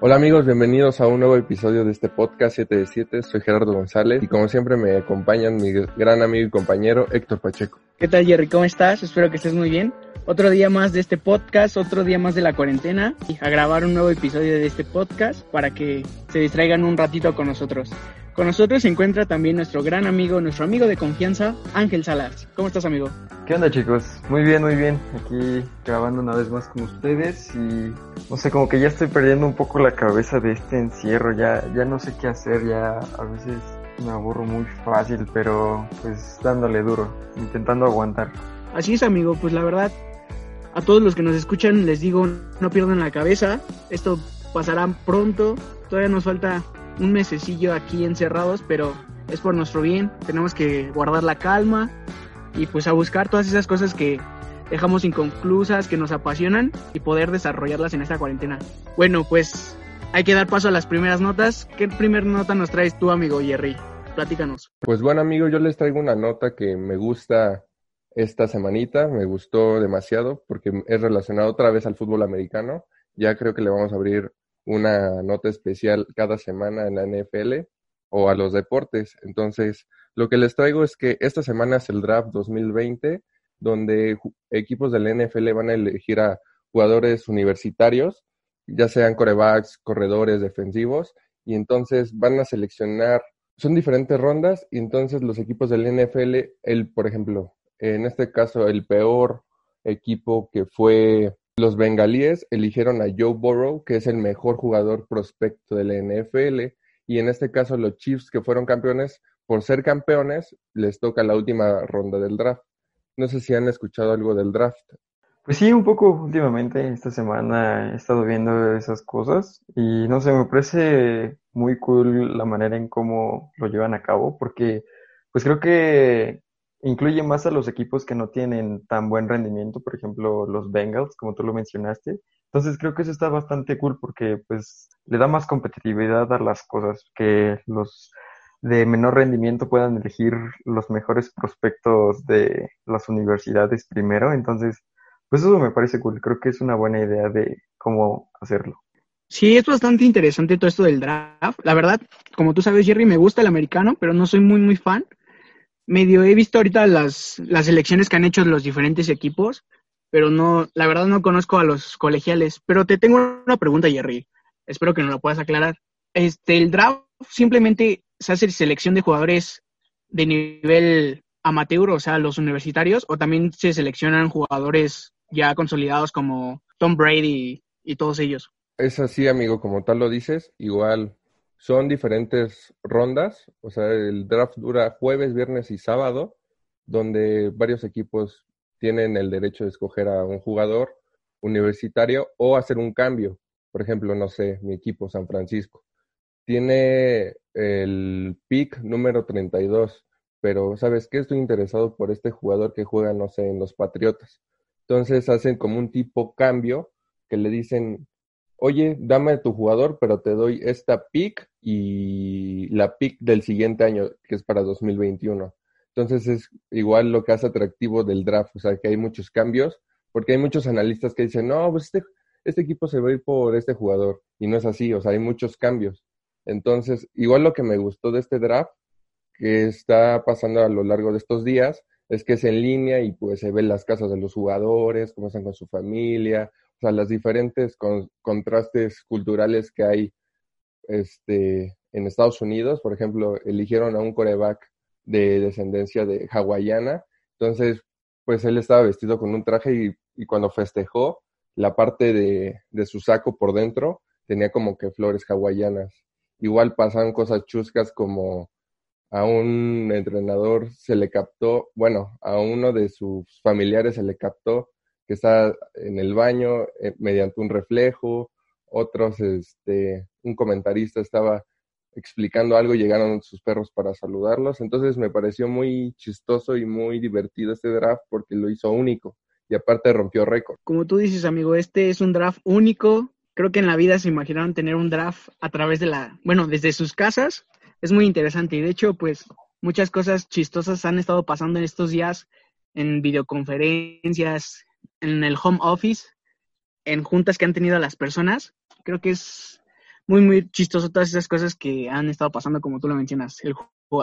Hola amigos, bienvenidos a un nuevo episodio de este podcast 7 de 7. Soy Gerardo González y como siempre me acompañan mi gran amigo y compañero Héctor Pacheco. ¿Qué tal Jerry? ¿Cómo estás? Espero que estés muy bien. Otro día más de este podcast, otro día más de la cuarentena y a grabar un nuevo episodio de este podcast para que se distraigan un ratito con nosotros. Con nosotros se encuentra también nuestro gran amigo, nuestro amigo de confianza, Ángel Salas. ¿Cómo estás, amigo? ¿Qué onda, chicos? Muy bien, muy bien. Aquí grabando una vez más con ustedes y no sé, como que ya estoy perdiendo un poco la cabeza de este encierro. Ya, ya no sé qué hacer. Ya a veces me aburro muy fácil, pero pues dándole duro, intentando aguantar. Así es, amigo. Pues la verdad, a todos los que nos escuchan les digo, no pierdan la cabeza. Esto pasará pronto. Todavía nos falta un mesecillo aquí encerrados, pero es por nuestro bien. Tenemos que guardar la calma y pues a buscar todas esas cosas que dejamos inconclusas, que nos apasionan y poder desarrollarlas en esta cuarentena. Bueno, pues hay que dar paso a las primeras notas. ¿Qué primer nota nos traes tú, amigo Jerry? Platícanos. Pues bueno, amigo, yo les traigo una nota que me gusta esta semanita, me gustó demasiado porque es relacionado otra vez al fútbol americano. Ya creo que le vamos a abrir una nota especial cada semana en la NFL o a los deportes. Entonces, lo que les traigo es que esta semana es el draft 2020, donde equipos de la NFL van a elegir a jugadores universitarios, ya sean corebacks, corredores, defensivos, y entonces van a seleccionar, son diferentes rondas, y entonces los equipos del NFL, el, por ejemplo, en este caso, el peor equipo que fue los bengalíes eligieron a Joe Burrow, que es el mejor jugador prospecto de la NFL, y en este caso los Chiefs, que fueron campeones, por ser campeones, les toca la última ronda del draft. No sé si han escuchado algo del draft. Pues sí, un poco últimamente, esta semana he estado viendo esas cosas y no sé, me parece muy cool la manera en cómo lo llevan a cabo, porque pues creo que incluye más a los equipos que no tienen tan buen rendimiento, por ejemplo, los Bengals, como tú lo mencionaste. Entonces creo que eso está bastante cool porque pues le da más competitividad a las cosas, que los de menor rendimiento puedan elegir los mejores prospectos de las universidades primero. Entonces, pues eso me parece cool. Creo que es una buena idea de cómo hacerlo. Sí, es bastante interesante todo esto del draft. La verdad, como tú sabes, Jerry, me gusta el americano, pero no soy muy, muy fan medio he visto ahorita las, las elecciones que han hecho los diferentes equipos, pero no, la verdad no conozco a los colegiales. Pero te tengo una pregunta, Jerry. Espero que nos la puedas aclarar. Este, el draft simplemente se hace selección de jugadores de nivel amateur, o sea, los universitarios, o también se seleccionan jugadores ya consolidados como Tom Brady y todos ellos. Es así, amigo, como tal lo dices. Igual son diferentes rondas, o sea, el draft dura jueves, viernes y sábado, donde varios equipos tienen el derecho de escoger a un jugador universitario o hacer un cambio. Por ejemplo, no sé, mi equipo San Francisco tiene el pick número 32, pero ¿sabes qué? Estoy interesado por este jugador que juega, no sé, en los Patriotas. Entonces hacen como un tipo cambio que le dicen, oye, dame tu jugador, pero te doy esta pick y la pick del siguiente año, que es para 2021. Entonces es igual lo que hace atractivo del draft, o sea, que hay muchos cambios, porque hay muchos analistas que dicen, no, pues este, este equipo se va a ir por este jugador, y no es así, o sea, hay muchos cambios. Entonces, igual lo que me gustó de este draft, que está pasando a lo largo de estos días, es que es en línea y pues se ven las casas de los jugadores, cómo están con su familia, o sea, las diferentes contrastes culturales que hay este, en Estados Unidos. Por ejemplo, eligieron a un coreback de descendencia de hawaiana. Entonces, pues él estaba vestido con un traje y, y cuando festejó, la parte de, de, su saco por dentro tenía como que flores hawaianas. Igual pasaban cosas chuscas como a un entrenador se le captó, bueno, a uno de sus familiares se le captó que está en el baño eh, mediante un reflejo, otros, este, un comentarista estaba explicando algo y llegaron sus perros para saludarlos. Entonces me pareció muy chistoso y muy divertido este draft porque lo hizo único y aparte rompió récord. Como tú dices, amigo, este es un draft único. Creo que en la vida se imaginaron tener un draft a través de la, bueno, desde sus casas. Es muy interesante y de hecho, pues muchas cosas chistosas han estado pasando en estos días en videoconferencias, en el home office, en juntas que han tenido las personas. Creo que es muy, muy chistoso todas esas cosas que han estado pasando, como tú lo mencionas.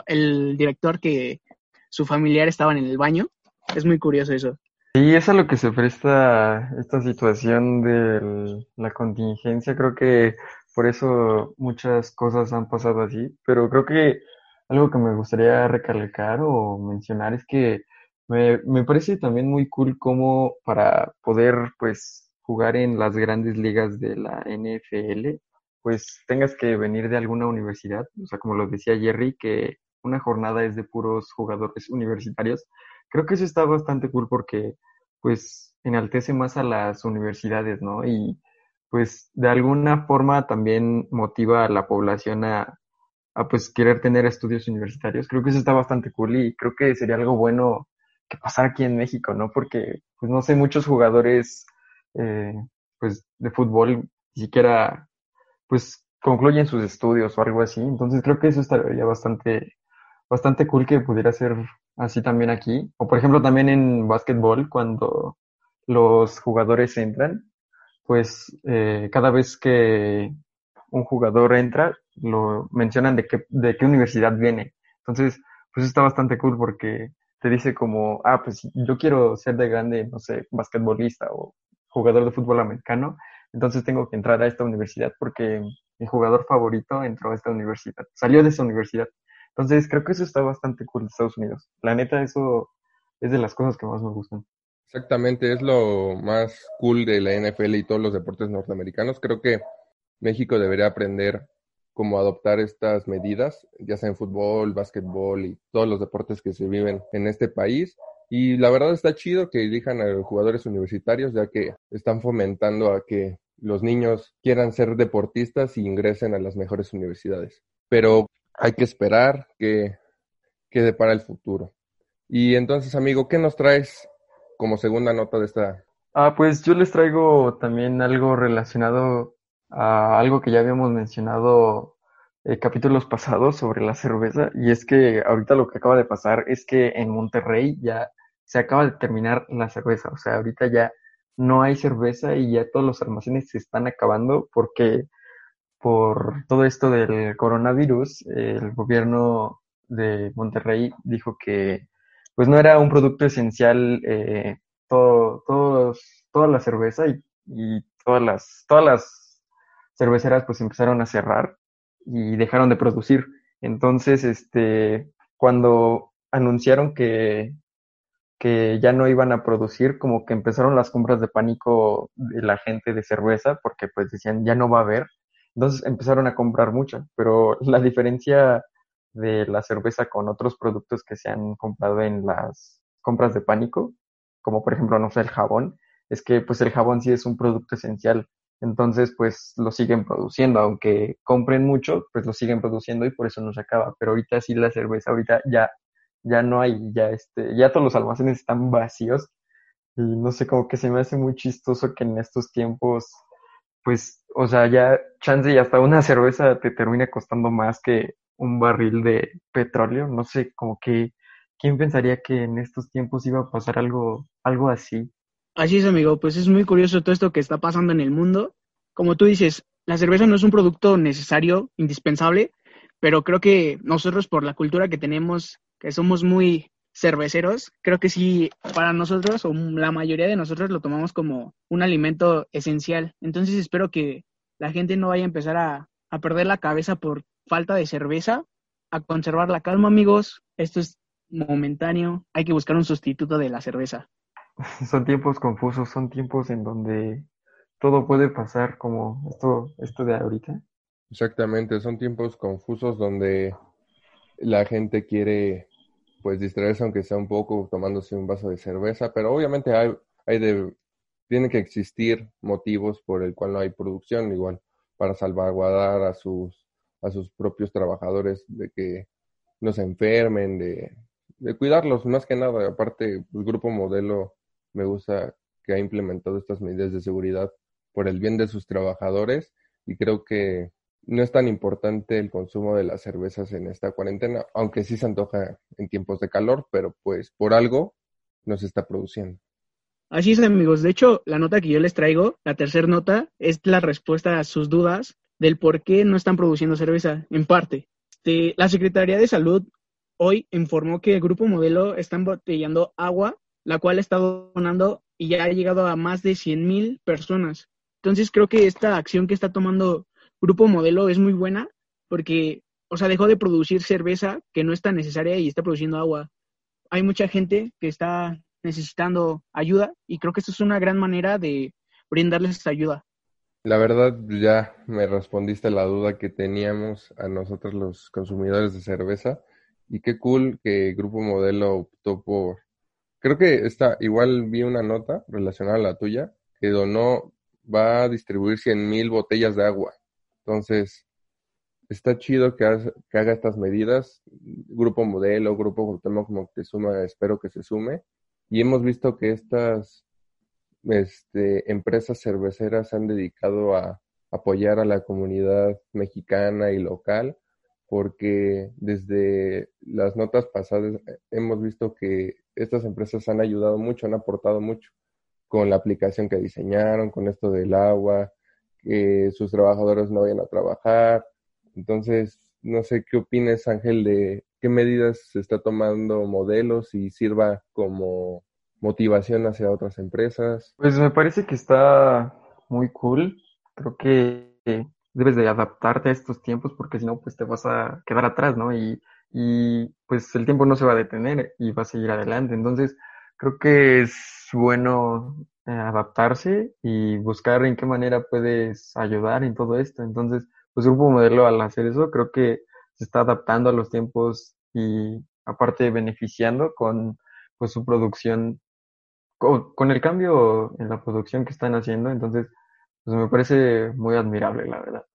El, director que su familiar estaba en el baño. Es muy curioso eso. Sí, es a lo que se presta esta situación de la contingencia. Creo que por eso muchas cosas han pasado así, pero creo que algo que me gustaría recalcar o mencionar es que me, me parece también muy cool como para poder pues jugar en las grandes ligas de la NFL, pues tengas que venir de alguna universidad, o sea, como lo decía Jerry, que una jornada es de puros jugadores universitarios creo que eso está bastante cool porque pues enaltece más a las universidades, ¿no? Y pues de alguna forma también motiva a la población a, a pues querer tener estudios universitarios. Creo que eso está bastante cool y creo que sería algo bueno que pasara aquí en México, ¿no? Porque pues no sé, muchos jugadores eh, pues de fútbol ni siquiera pues concluyen sus estudios o algo así. Entonces creo que eso estaría bastante, bastante cool que pudiera ser así también aquí. O por ejemplo también en básquetbol, cuando los jugadores entran, pues eh, cada vez que un jugador entra, lo mencionan de qué, de qué universidad viene. Entonces, pues está bastante cool porque te dice como, ah, pues yo quiero ser de grande, no sé, basquetbolista o jugador de fútbol americano, entonces tengo que entrar a esta universidad porque mi jugador favorito entró a esta universidad, salió de esa universidad. Entonces, creo que eso está bastante cool de Estados Unidos. La neta, eso es de las cosas que más me gustan. Exactamente, es lo más cool de la NFL y todos los deportes norteamericanos. Creo que México debería aprender cómo adoptar estas medidas, ya sea en fútbol, básquetbol y todos los deportes que se viven en este país. Y la verdad está chido que elijan a los jugadores universitarios, ya que están fomentando a que los niños quieran ser deportistas y ingresen a las mejores universidades. Pero hay que esperar que, quede para el futuro. Y entonces, amigo, ¿qué nos traes como segunda nota de esta? Ah, pues yo les traigo también algo relacionado a algo que ya habíamos mencionado en eh, capítulos pasados sobre la cerveza, y es que ahorita lo que acaba de pasar es que en Monterrey ya se acaba de terminar la cerveza, o sea, ahorita ya no hay cerveza y ya todos los almacenes se están acabando porque por todo esto del coronavirus, el gobierno de Monterrey dijo que pues no era un producto esencial eh, todo, toda la cerveza y, y, todas las todas las cerveceras pues empezaron a cerrar y dejaron de producir. Entonces, este, cuando anunciaron que, que ya no iban a producir, como que empezaron las compras de pánico de la gente de cerveza, porque pues decían ya no va a haber. Entonces empezaron a comprar mucha, pero la diferencia de la cerveza con otros productos que se han comprado en las compras de pánico, como por ejemplo, no sé, el jabón, es que pues el jabón sí es un producto esencial. Entonces, pues lo siguen produciendo, aunque compren mucho, pues lo siguen produciendo y por eso no se acaba. Pero ahorita sí la cerveza, ahorita ya, ya no hay, ya este, ya todos los almacenes están vacíos. Y no sé, como que se me hace muy chistoso que en estos tiempos pues, o sea, ya chance y hasta una cerveza te termina costando más que un barril de petróleo. No sé, como que, ¿quién pensaría que en estos tiempos iba a pasar algo, algo así? Así es, amigo, pues es muy curioso todo esto que está pasando en el mundo. Como tú dices, la cerveza no es un producto necesario, indispensable, pero creo que nosotros por la cultura que tenemos, que somos muy cerveceros, creo que sí, para nosotros o la mayoría de nosotros lo tomamos como un alimento esencial. Entonces espero que la gente no vaya a empezar a, a perder la cabeza por falta de cerveza, a conservar la calma, amigos. Esto es momentáneo, hay que buscar un sustituto de la cerveza. Son tiempos confusos, son tiempos en donde todo puede pasar como esto, esto de ahorita. Exactamente, son tiempos confusos donde la gente quiere pues distraerse aunque sea un poco tomándose un vaso de cerveza, pero obviamente hay, hay de tienen que existir motivos por el cual no hay producción, igual para salvaguardar a sus, a sus propios trabajadores de que no se enfermen, de, de cuidarlos más que nada. Aparte, el grupo modelo me gusta que ha implementado estas medidas de seguridad por el bien de sus trabajadores y creo que no es tan importante el consumo de las cervezas en esta cuarentena, aunque sí se antoja en tiempos de calor, pero pues por algo no se está produciendo. Así es, amigos. De hecho, la nota que yo les traigo, la tercera nota, es la respuesta a sus dudas del por qué no están produciendo cerveza, en parte. Este, la Secretaría de Salud hoy informó que el Grupo Modelo está embotellando agua, la cual está donando y ya ha llegado a más de 100 mil personas. Entonces creo que esta acción que está tomando Grupo Modelo es muy buena porque, o sea, dejó de producir cerveza que no es tan necesaria y está produciendo agua. Hay mucha gente que está necesitando ayuda y creo que esto es una gran manera de brindarles ayuda. La verdad, ya me respondiste la duda que teníamos a nosotros los consumidores de cerveza y qué cool que Grupo Modelo optó por... Creo que está, igual vi una nota relacionada a la tuya que donó, va a distribuir 100 mil botellas de agua. Entonces, está chido que, haga estas medidas. Grupo Modelo, Grupo como que suma, espero que se sume y hemos visto que estas este, empresas cerveceras han dedicado a apoyar a la comunidad mexicana y local, porque desde las notas pasadas hemos visto que estas empresas han ayudado mucho, han aportado mucho con la aplicación que diseñaron, con esto del agua, que sus trabajadores no vayan a trabajar. Entonces, no sé qué opines, Ángel, de qué medidas se está tomando modelos y sirva como motivación hacia otras empresas. Pues me parece que está muy cool. Creo que debes de adaptarte a estos tiempos porque si no, pues te vas a quedar atrás, ¿no? Y, y pues el tiempo no se va a detener y va a seguir adelante. Entonces, creo que es bueno eh, adaptarse y buscar en qué manera puedes ayudar en todo esto. Entonces, pues Grupo Modelo al hacer eso, creo que se está adaptando a los tiempos y aparte beneficiando con pues su producción, con, el cambio en la producción que están haciendo, entonces pues me parece muy admirable, la verdad.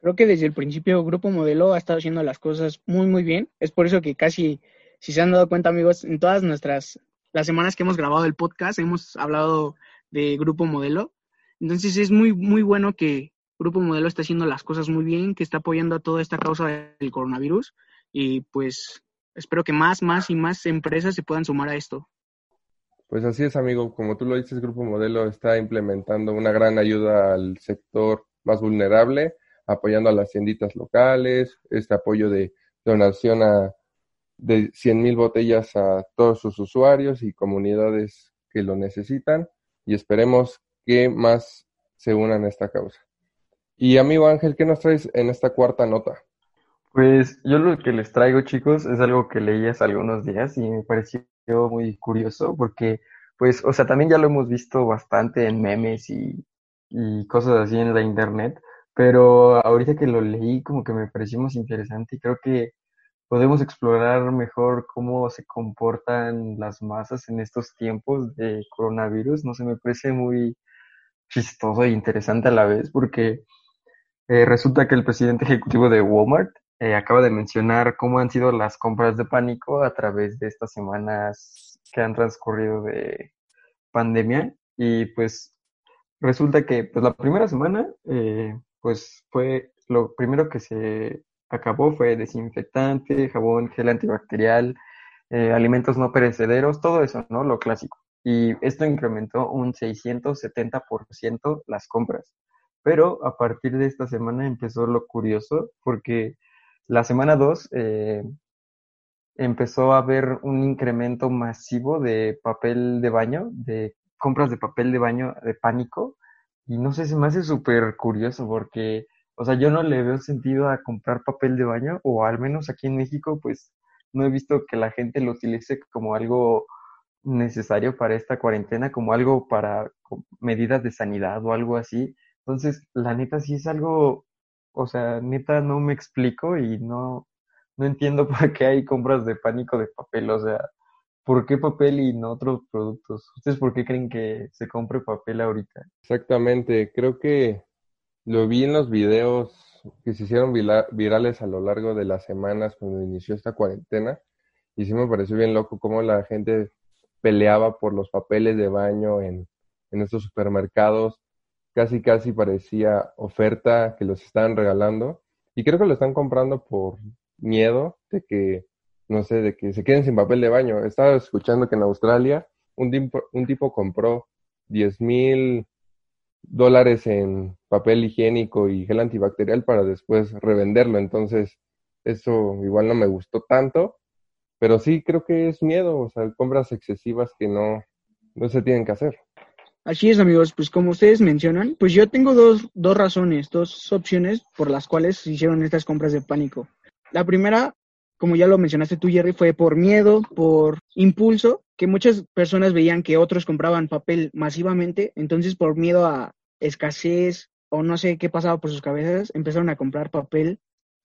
Creo que desde el principio Grupo Modelo ha estado haciendo las cosas muy, muy bien. Es por eso que casi, si se han dado cuenta, amigos, en todas nuestras, las semanas que hemos grabado el podcast, hemos hablado de Grupo Modelo. Entonces es muy, muy bueno que Grupo Modelo está haciendo las cosas muy bien, que está apoyando a toda esta causa del coronavirus y pues espero que más, más y más empresas se puedan sumar a esto. Pues así es, amigo. Como tú lo dices, Grupo Modelo está implementando una gran ayuda al sector más vulnerable, apoyando a las tienditas locales, este apoyo de donación a, de 100 mil botellas a todos sus usuarios y comunidades que lo necesitan y esperemos que más se unan a esta causa. Y amigo Ángel, ¿qué nos traes en esta cuarta nota? Pues yo lo que les traigo, chicos, es algo que leí hace algunos días y me pareció muy curioso porque, pues, o sea, también ya lo hemos visto bastante en memes y, y cosas así en la internet, pero ahorita que lo leí como que me pareció más interesante y creo que podemos explorar mejor cómo se comportan las masas en estos tiempos de coronavirus. No sé, me parece muy chistoso e interesante a la vez porque eh, resulta que el presidente ejecutivo de Walmart eh, acaba de mencionar cómo han sido las compras de pánico a través de estas semanas que han transcurrido de pandemia y pues resulta que pues la primera semana eh, pues fue lo primero que se acabó fue desinfectante, jabón, gel antibacterial, alimentos no perecederos, todo eso, ¿no? Lo clásico. Y esto incrementó un 670% las compras. Pero a partir de esta semana empezó lo curioso, porque la semana 2 eh, empezó a haber un incremento masivo de papel de baño, de compras de papel de baño de pánico. Y no sé, se me hace súper curioso porque, o sea, yo no le veo sentido a comprar papel de baño, o al menos aquí en México, pues no he visto que la gente lo utilice como algo necesario para esta cuarentena, como algo para medidas de sanidad o algo así. Entonces, la neta sí es algo, o sea, neta no me explico y no, no entiendo por qué hay compras de pánico de papel, o sea, ¿por qué papel y no otros productos? ¿Ustedes por qué creen que se compre papel ahorita? Exactamente, creo que lo vi en los videos que se hicieron virales a lo largo de las semanas cuando inició esta cuarentena y sí me pareció bien loco cómo la gente peleaba por los papeles de baño en, en estos supermercados. Casi, casi parecía oferta que los estaban regalando. Y creo que lo están comprando por miedo de que, no sé, de que se queden sin papel de baño. Estaba escuchando que en Australia un tipo, un tipo compró 10 mil dólares en papel higiénico y gel antibacterial para después revenderlo. Entonces, eso igual no me gustó tanto. Pero sí creo que es miedo, o sea, compras excesivas que no, no se tienen que hacer. Así es, amigos, pues como ustedes mencionan, pues yo tengo dos, dos razones, dos opciones por las cuales se hicieron estas compras de pánico. La primera, como ya lo mencionaste tú, Jerry, fue por miedo, por impulso, que muchas personas veían que otros compraban papel masivamente, entonces por miedo a escasez o no sé qué pasaba por sus cabezas, empezaron a comprar papel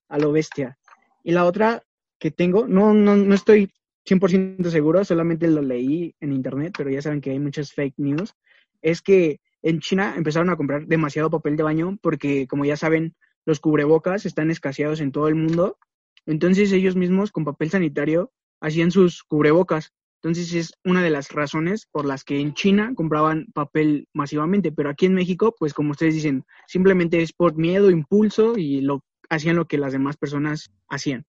a lo bestia. Y la otra que tengo, no, no, no estoy 100% seguro, solamente lo leí en internet, pero ya saben que hay muchas fake news, es que en China empezaron a comprar demasiado papel de baño porque, como ya saben, los cubrebocas están escaseados en todo el mundo. Entonces ellos mismos con papel sanitario hacían sus cubrebocas. Entonces es una de las razones por las que en China compraban papel masivamente, pero aquí en México, pues como ustedes dicen, simplemente es por miedo, impulso y lo hacían lo que las demás personas hacían.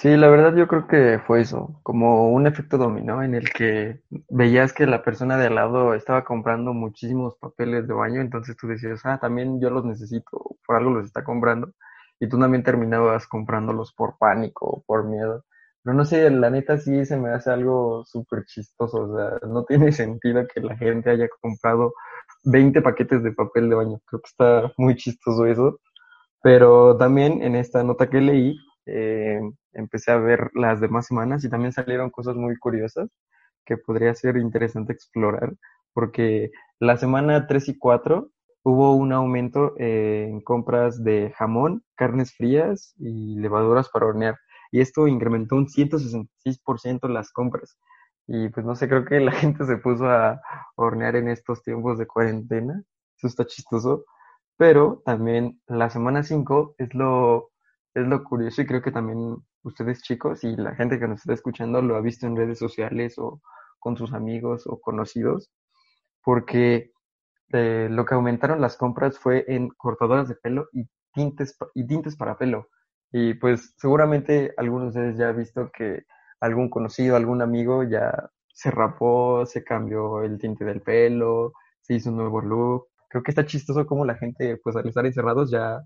Sí, la verdad yo creo que fue eso, como un efecto dominó en el que veías que la persona de al lado estaba comprando muchísimos papeles de baño, entonces tú decías, ah, también yo los necesito, por algo los está comprando, y tú también terminabas comprándolos por pánico o por miedo. Pero no sé, la neta sí se me hace algo súper chistoso, o sea, no tiene sentido que la gente haya comprado 20 paquetes de papel de baño, creo que está muy chistoso eso. Pero también en esta nota que leí, eh, empecé a ver las demás semanas y también salieron cosas muy curiosas que podría ser interesante explorar, porque la semana 3 y 4 hubo un aumento en compras de jamón, carnes frías y levaduras para hornear. Y esto incrementó un 166% las compras. Y pues no sé, creo que la gente se puso a hornear en estos tiempos de cuarentena. Eso está chistoso. Pero también la semana 5 es lo es lo curioso y creo que también ustedes chicos y la gente que nos está escuchando lo ha visto en redes sociales o con sus amigos o conocidos, porque eh, lo que aumentaron las compras fue en cortadoras de pelo y tintes, y tintes para pelo. Y pues seguramente algunos de ustedes ya han visto que algún conocido, algún amigo ya se rapó, se cambió el tinte del pelo, se hizo un nuevo look. Creo que está chistoso como la gente, pues al estar encerrados ya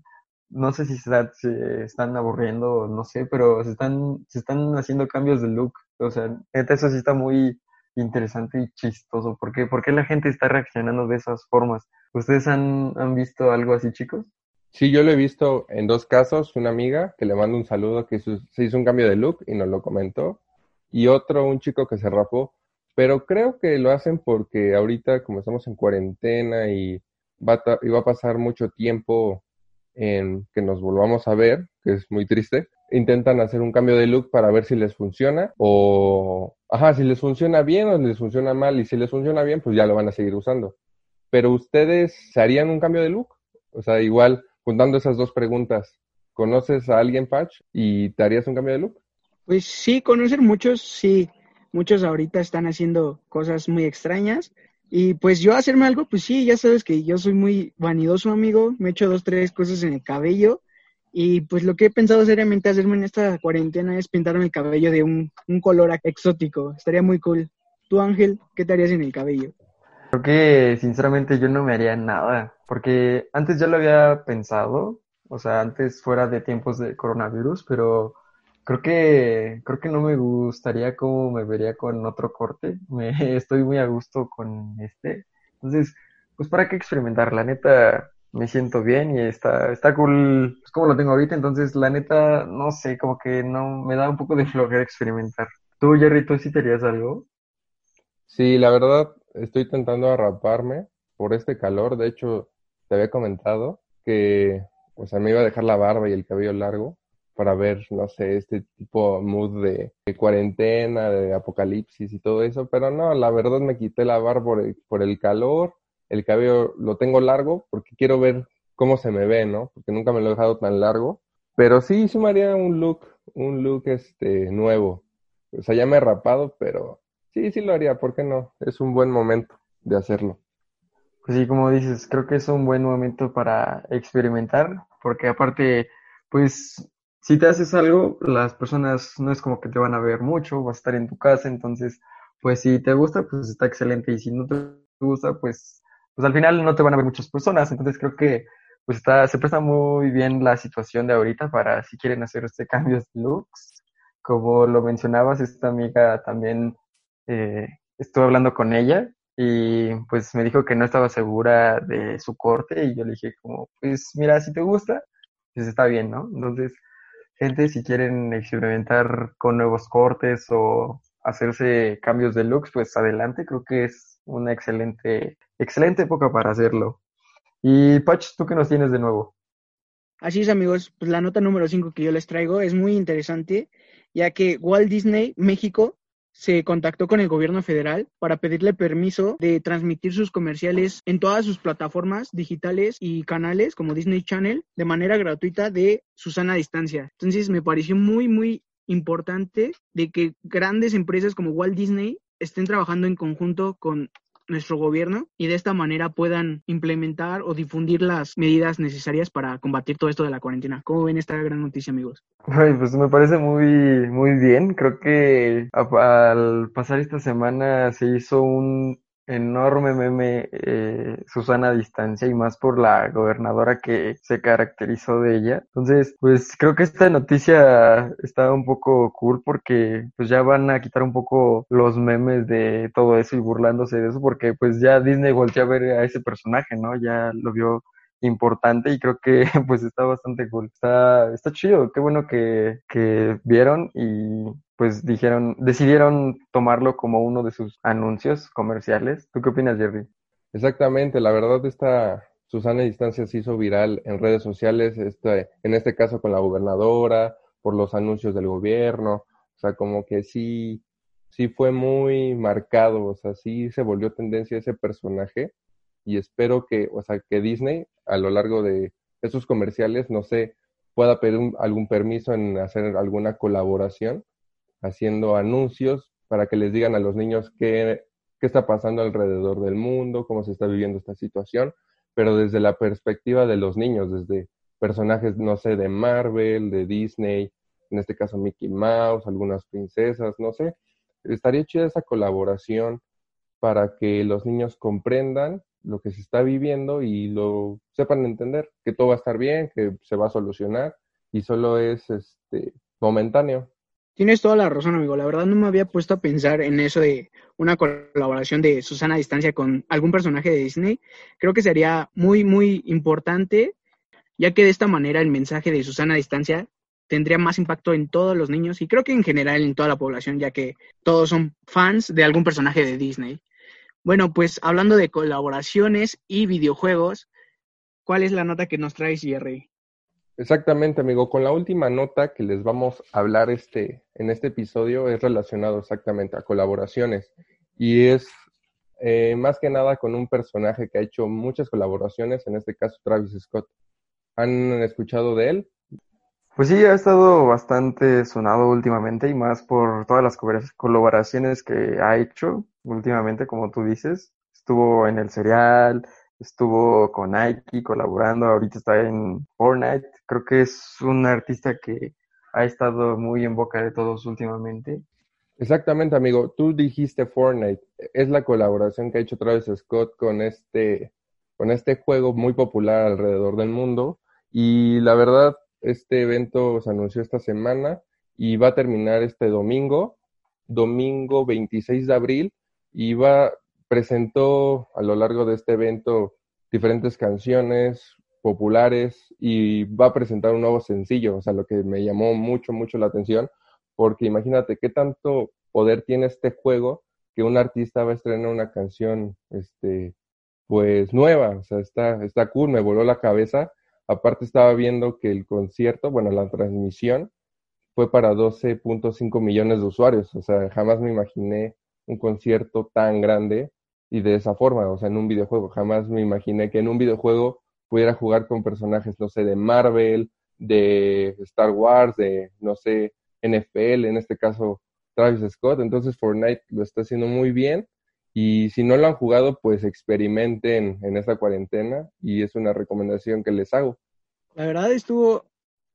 no sé si se, están aburriendo, no sé, pero se están, se están haciendo cambios de look. O sea, eso sí está muy interesante y chistoso. ¿Por qué? ¿Por qué la gente está reaccionando de esas formas? ¿Ustedes han, han visto algo así, chicos? Sí, yo lo he visto en dos casos. Una amiga que le mando un saludo que se hizo un cambio de look y nos lo comentó. Y otro, un chico que se rapó. Pero creo que lo hacen porque ahorita, como estamos en cuarentena y va y va a pasar mucho tiempo en que nos volvamos a ver, que es muy triste, intentan hacer un cambio de look para ver si les funciona o, ajá, si les funciona bien o les funciona mal y si les funciona bien, pues ya lo van a seguir usando. Pero ustedes se harían un cambio de look? O sea, igual, juntando esas dos preguntas, ¿conoces a alguien, Patch, y te harías un cambio de look? Pues sí, conocer muchos, sí. Muchos ahorita están haciendo cosas muy extrañas y pues yo hacerme algo, pues sí, ya sabes que yo soy muy vanidoso, amigo. Me he hecho dos, tres cosas en el cabello. Y pues lo que he pensado seriamente hacerme en esta cuarentena es pintarme el cabello de un, un color exótico. Estaría muy cool. Tú, Ángel, ¿qué te harías en el cabello? Creo que sinceramente yo no me haría nada, porque antes ya lo había pensado, o sea, antes fuera de tiempos de coronavirus, pero Creo que, creo que no me gustaría cómo me vería con otro corte. Me, estoy muy a gusto con este. Entonces, pues para qué experimentar. La neta, me siento bien y está, está cool. Es como lo tengo ahorita. Entonces, la neta, no sé, como que no, me da un poco de flojera experimentar. ¿Tú, Jerry, tú sí te algo? Sí, la verdad, estoy intentando arraparme por este calor. De hecho, te había comentado que, o sea, me iba a dejar la barba y el cabello largo para ver, no sé, este tipo mood de, cuarentena, de apocalipsis y todo eso, pero no, la verdad me quité la barba por el, por el calor, el cabello lo tengo largo porque quiero ver cómo se me ve, ¿no? Porque nunca me lo he dejado tan largo, pero sí, haría un look, un look este nuevo. O sea, ya me he rapado, pero sí, sí lo haría, ¿por qué no? Es un buen momento de hacerlo. Pues sí, como dices, creo que es un buen momento para experimentar, porque aparte, pues si te haces algo, las personas no es como que te van a ver mucho, vas a estar en tu casa, entonces, pues si te gusta, pues está excelente, y si no te gusta, pues, pues al final no te van a ver muchas personas, entonces creo que pues está, se presta muy bien la situación de ahorita para si quieren hacer este cambio de looks. Como lo mencionabas, esta amiga también eh, estuve hablando con ella y pues me dijo que no estaba segura de su corte y yo le dije como, pues mira, si te gusta, pues está bien, ¿no? Entonces, gente, si quieren experimentar con nuevos cortes o hacerse cambios de looks, pues adelante, creo que es una excelente, excelente época para hacerlo. Y Pach, ¿tú qué nos tienes de nuevo? Así es, amigos, pues la nota número 5 que yo les traigo es muy interesante, ya que Walt Disney México se contactó con el gobierno federal para pedirle permiso de transmitir sus comerciales en todas sus plataformas digitales y canales como Disney Channel de manera gratuita de Susana Distancia. Entonces me pareció muy, muy importante de que grandes empresas como Walt Disney estén trabajando en conjunto con nuestro gobierno y de esta manera puedan implementar o difundir las medidas necesarias para combatir todo esto de la cuarentena. ¿Cómo ven esta gran noticia, amigos? Ay, pues me parece muy, muy bien. Creo que al pasar esta semana se hizo un enorme meme eh, Susana a distancia y más por la gobernadora que se caracterizó de ella. Entonces, pues creo que esta noticia está un poco cool porque pues ya van a quitar un poco los memes de todo eso y burlándose de eso porque pues ya Disney volvió a ver a ese personaje, ¿no? Ya lo vio importante y creo que pues está bastante cool. Está, está chido, qué bueno que, que vieron y pues dijeron, decidieron tomarlo como uno de sus anuncios comerciales. ¿Tú qué opinas, Jerry? Exactamente, la verdad esta Susana Distancia se hizo viral en redes sociales, este, en este caso con la gobernadora, por los anuncios del gobierno, o sea, como que sí, sí fue muy marcado, o sea, sí se volvió tendencia ese personaje y espero que, o sea, que Disney a lo largo de esos comerciales, no sé, pueda pedir algún permiso en hacer alguna colaboración haciendo anuncios para que les digan a los niños qué, qué está pasando alrededor del mundo, cómo se está viviendo esta situación, pero desde la perspectiva de los niños, desde personajes, no sé, de Marvel, de Disney, en este caso Mickey Mouse, algunas princesas, no sé. Estaría chida esa colaboración para que los niños comprendan lo que se está viviendo y lo sepan entender, que todo va a estar bien, que se va a solucionar y solo es este momentáneo. Tienes toda la razón, amigo. La verdad no me había puesto a pensar en eso de una colaboración de Susana a distancia con algún personaje de Disney. Creo que sería muy, muy importante, ya que de esta manera el mensaje de Susana a distancia tendría más impacto en todos los niños y creo que en general en toda la población, ya que todos son fans de algún personaje de Disney. Bueno, pues hablando de colaboraciones y videojuegos, ¿cuál es la nota que nos traes, Jerry? Exactamente, amigo. Con la última nota que les vamos a hablar este, en este episodio es relacionado exactamente a colaboraciones y es eh, más que nada con un personaje que ha hecho muchas colaboraciones, en este caso Travis Scott. ¿Han escuchado de él? Pues sí, ha estado bastante sonado últimamente y más por todas las colaboraciones que ha hecho últimamente, como tú dices. Estuvo en el serial, estuvo con Nike colaborando, ahorita está en Fortnite. Creo que es un artista que ha estado muy en boca de todos últimamente. Exactamente, amigo. Tú dijiste Fortnite. Es la colaboración que ha hecho Travis Scott con este, con este juego muy popular alrededor del mundo. Y la verdad, este evento se anunció esta semana y va a terminar este domingo, domingo 26 de abril. Y va, presentó a lo largo de este evento diferentes canciones populares y va a presentar un nuevo sencillo, o sea, lo que me llamó mucho, mucho la atención, porque imagínate qué tanto poder tiene este juego que un artista va a estrenar una canción, este, pues nueva, o sea, está, está cool, me voló la cabeza. Aparte estaba viendo que el concierto, bueno, la transmisión fue para 12.5 millones de usuarios. O sea, jamás me imaginé un concierto tan grande y de esa forma, o sea, en un videojuego. Jamás me imaginé que en un videojuego pudiera jugar con personajes, no sé, de Marvel, de Star Wars, de, no sé, NFL, en este caso Travis Scott. Entonces Fortnite lo está haciendo muy bien. Y si no lo han jugado, pues experimenten en esta cuarentena y es una recomendación que les hago. La verdad estuvo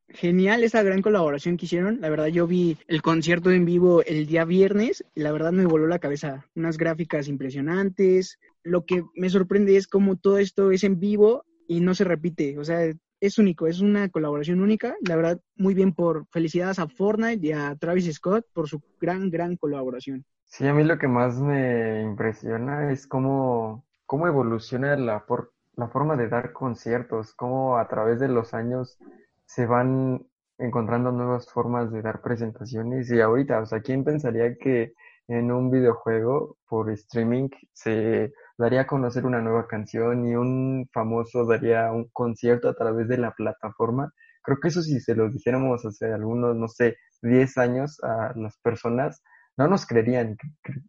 genial esa gran colaboración que hicieron. La verdad, yo vi el concierto en vivo el día viernes y la verdad me voló la cabeza. Unas gráficas impresionantes. Lo que me sorprende es cómo todo esto es en vivo y no se repite. O sea, es único, es una colaboración única. La verdad, muy bien por felicidades a Fortnite y a Travis Scott por su gran, gran colaboración. Sí, a mí lo que más me impresiona es cómo, cómo evoluciona la, por, la forma de dar conciertos, cómo a través de los años se van encontrando nuevas formas de dar presentaciones y ahorita, o sea, ¿quién pensaría que en un videojuego por streaming se daría a conocer una nueva canción y un famoso daría un concierto a través de la plataforma? Creo que eso si se lo dijéramos hace algunos, no sé, 10 años a las personas, no nos creerían,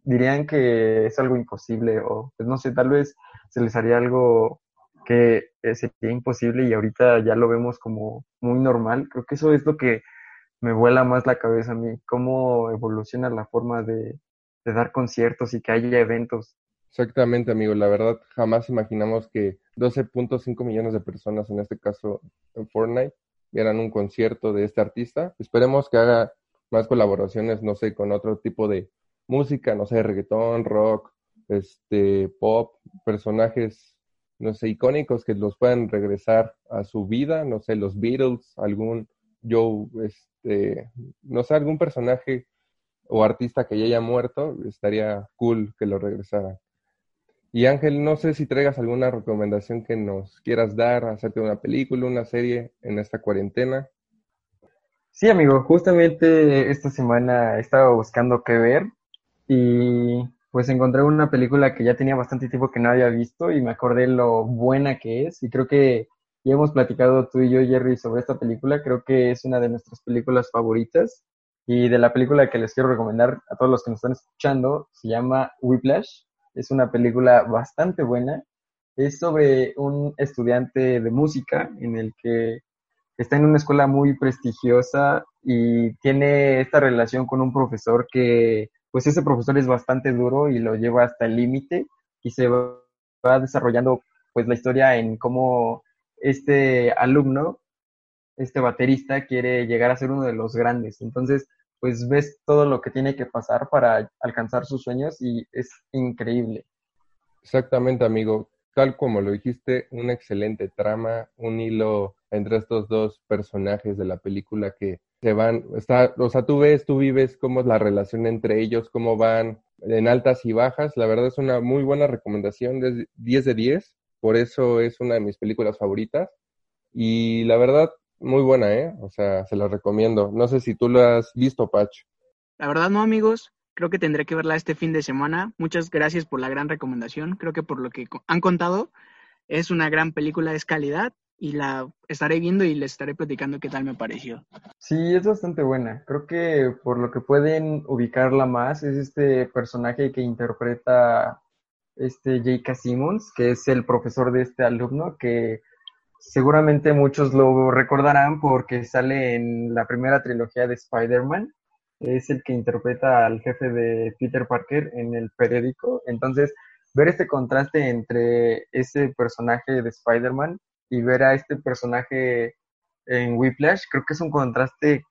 dirían que es algo imposible o, pues no sé, tal vez se les haría algo que eh, sería imposible y ahorita ya lo vemos como muy normal. Creo que eso es lo que me vuela más la cabeza a mí, cómo evoluciona la forma de, dar conciertos y que haya eventos. Exactamente, amigo. La verdad, jamás imaginamos que 12.5 millones de personas, en este caso en Fortnite, vieran un concierto de este artista. Esperemos que haga más colaboraciones, no sé, con otro tipo de música, no sé, reggaetón, rock, este, pop, personajes no sé, icónicos que los puedan regresar a su vida, no sé, los Beatles, algún Joe, este, no sé, algún personaje o artista que ya haya muerto, estaría cool que lo regresaran. Y Ángel, no sé si traigas alguna recomendación que nos quieras dar acerca de una película, una serie en esta cuarentena. Sí, amigo, justamente esta semana estaba buscando qué ver y pues encontré una película que ya tenía bastante tiempo que no había visto y me acordé lo buena que es y creo que ya hemos platicado tú y yo, Jerry, sobre esta película. Creo que es una de nuestras películas favoritas y de la película que les quiero recomendar a todos los que nos están escuchando se llama Whiplash. Es una película bastante buena. Es sobre un estudiante de música en el que está en una escuela muy prestigiosa y tiene esta relación con un profesor que pues ese profesor es bastante duro y lo lleva hasta el límite y se va desarrollando pues la historia en cómo este alumno, este baterista quiere llegar a ser uno de los grandes. Entonces, pues ves todo lo que tiene que pasar para alcanzar sus sueños y es increíble. Exactamente, amigo. Tal como lo dijiste, una excelente trama, un hilo entre estos dos personajes de la película que se van, está, o sea, tú ves, tú vives cómo es la relación entre ellos, cómo van en altas y bajas. La verdad es una muy buena recomendación, de 10 de 10, por eso es una de mis películas favoritas. Y la verdad, muy buena, ¿eh? O sea, se la recomiendo. No sé si tú lo has visto, Pach. La verdad no, amigos. Creo que tendré que verla este fin de semana. Muchas gracias por la gran recomendación. Creo que por lo que han contado, es una gran película, es calidad y la estaré viendo y les estaré platicando qué tal me pareció. Sí, es bastante buena. Creo que por lo que pueden ubicarla más es este personaje que interpreta este J.K. Simmons, que es el profesor de este alumno, que seguramente muchos lo recordarán porque sale en la primera trilogía de Spider-Man. Es el que interpreta al jefe de Peter Parker en el periódico. Entonces, ver este contraste entre ese personaje de Spider-Man y ver a este personaje en Whiplash, creo que es un contraste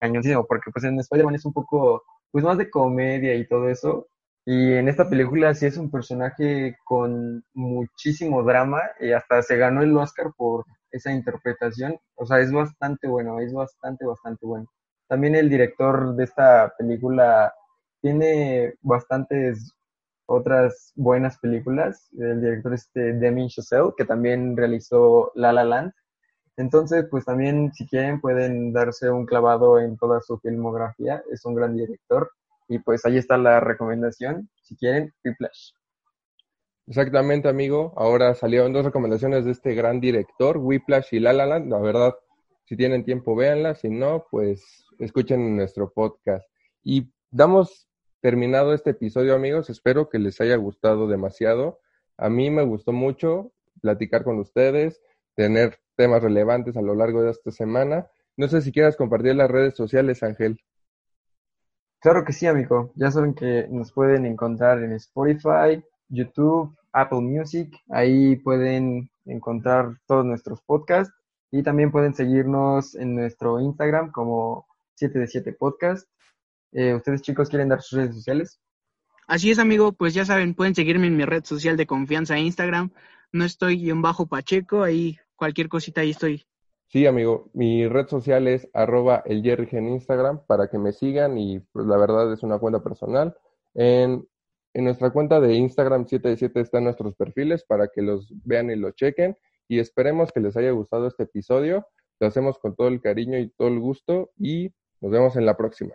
cañoncísimo, porque pues en Spider-Man es un poco, pues más de comedia y todo eso, y en esta película sí es un personaje con muchísimo drama y hasta se ganó el Oscar por esa interpretación, o sea, es bastante bueno, es bastante, bastante bueno. También el director de esta película tiene bastantes otras buenas películas. El director este Demi Chazelle, que también realizó La La Land. Entonces, pues también si quieren pueden darse un clavado en toda su filmografía. Es un gran director. Y pues ahí está la recomendación. Si quieren, Whiplash. Exactamente, amigo. Ahora salieron dos recomendaciones de este gran director, Whiplash y La La Land. La verdad, si tienen tiempo, véanlas. Si no, pues escuchen nuestro podcast. Y damos terminado este episodio, amigos. Espero que les haya gustado demasiado. A mí me gustó mucho platicar con ustedes, tener temas relevantes a lo largo de esta semana. No sé si quieras compartir las redes sociales, Ángel. Claro que sí, amigo. Ya saben que nos pueden encontrar en Spotify, YouTube, Apple Music. Ahí pueden encontrar todos nuestros podcasts y también pueden seguirnos en nuestro Instagram como 7 de 7 Podcast. Eh, ¿Ustedes chicos quieren dar sus redes sociales? Así es, amigo, pues ya saben, pueden seguirme en mi red social de confianza Instagram. No estoy guion bajo Pacheco, ahí cualquier cosita ahí estoy. Sí, amigo, mi red social es arroba el en Instagram para que me sigan y pues la verdad es una cuenta personal. En, en nuestra cuenta de Instagram 7 de 7 están nuestros perfiles para que los vean y los chequen y esperemos que les haya gustado este episodio. Lo hacemos con todo el cariño y todo el gusto y nos vemos en la próxima.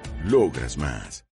Logras más.